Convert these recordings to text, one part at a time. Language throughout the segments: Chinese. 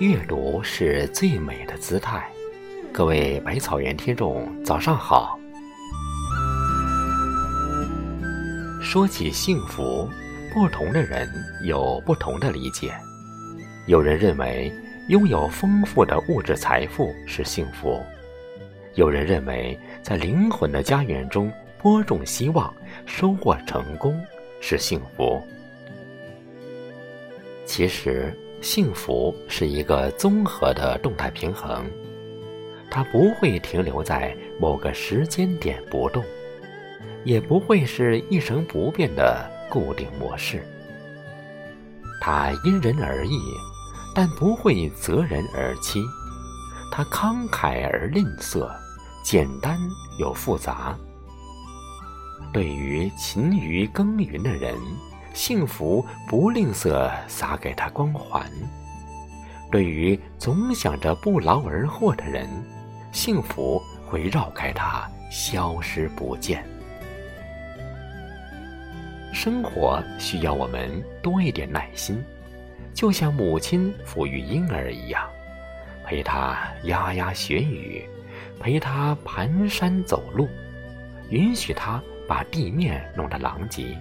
阅读是最美的姿态。各位百草园听众，早上好。说起幸福，不同的人有不同的理解。有人认为拥有丰富的物质财富是幸福，有人认为在灵魂的家园中播种希望，收获成功是幸福。其实。幸福是一个综合的动态平衡，它不会停留在某个时间点不动，也不会是一成不变的固定模式。它因人而异，但不会择人而欺。它慷慨而吝啬，简单又复杂。对于勤于耕耘的人。幸福不吝啬撒给他光环，对于总想着不劳而获的人，幸福会绕开他消失不见。生活需要我们多一点耐心，就像母亲抚育婴儿一样，陪他牙牙学语，陪他蹒跚走路，允许他把地面弄得狼藉。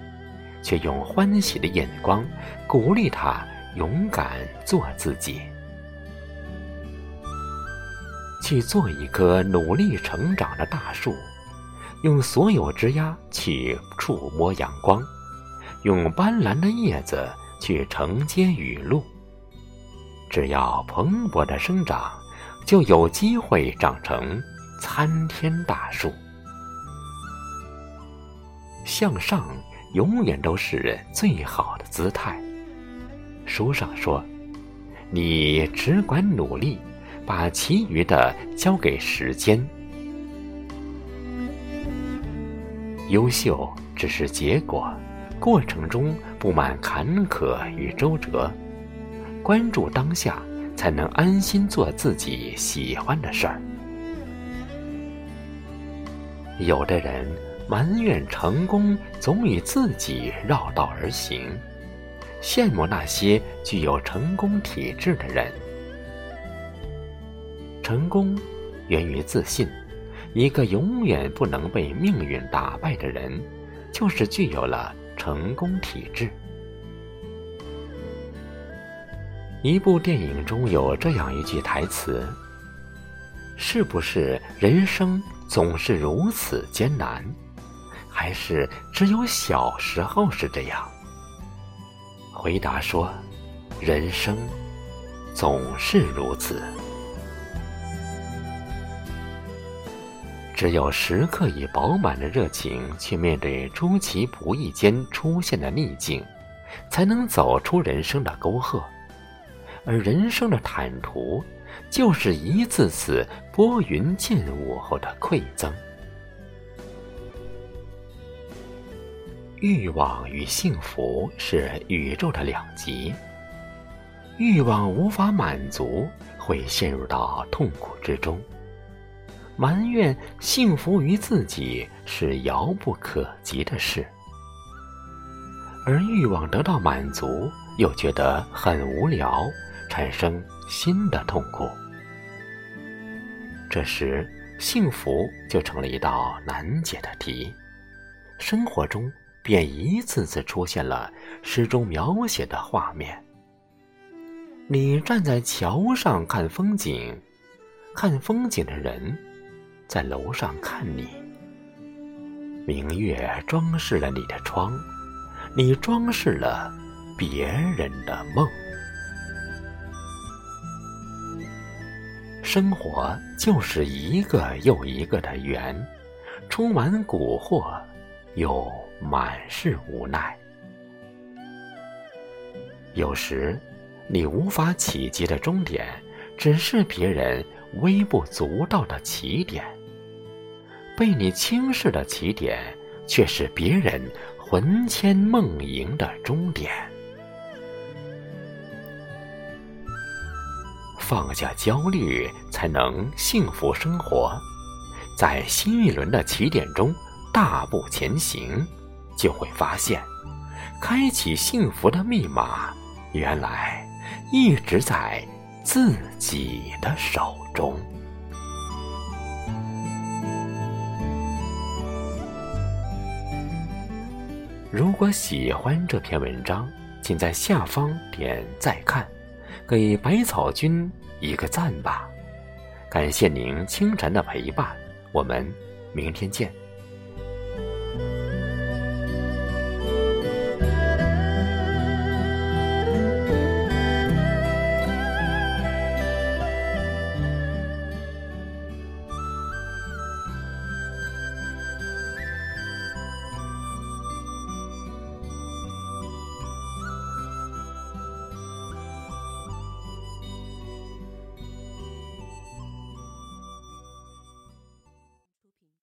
却用欢喜的眼光鼓励他勇敢做自己，去做一棵努力成长的大树，用所有枝丫去触摸阳光，用斑斓的叶子去承接雨露。只要蓬勃的生长，就有机会长成参天大树。向上。永远都是最好的姿态。书上说：“你只管努力，把其余的交给时间。优秀只是结果，过程中布满坎坷与周折。关注当下，才能安心做自己喜欢的事儿。”有的人。埋怨成功总与自己绕道而行，羡慕那些具有成功体质的人。成功源于自信，一个永远不能被命运打败的人，就是具有了成功体质。一部电影中有这样一句台词：“是不是人生总是如此艰难？”还是只有小时候是这样。回答说：“人生总是如此，只有时刻以饱满的热情去面对出其不意间出现的逆境，才能走出人生的沟壑。而人生的坦途，就是一次次拨云见雾后的馈赠。”欲望与幸福是宇宙的两极。欲望无法满足，会陷入到痛苦之中；埋怨幸福于自己是遥不可及的事。而欲望得到满足，又觉得很无聊，产生新的痛苦。这时，幸福就成了一道难解的题。生活中。便一次次出现了诗中描写的画面。你站在桥上看风景，看风景的人在楼上看你。明月装饰了你的窗，你装饰了别人的梦。生活就是一个又一个的圆，充满蛊惑，又。满是无奈。有时，你无法企及的终点，只是别人微不足道的起点；被你轻视的起点，却是别人魂牵梦萦的终点。放下焦虑，才能幸福生活。在新一轮的起点中，大步前行。就会发现，开启幸福的密码，原来一直在自己的手中。如果喜欢这篇文章，请在下方点再看，给百草君一个赞吧。感谢您清晨的陪伴，我们明天见。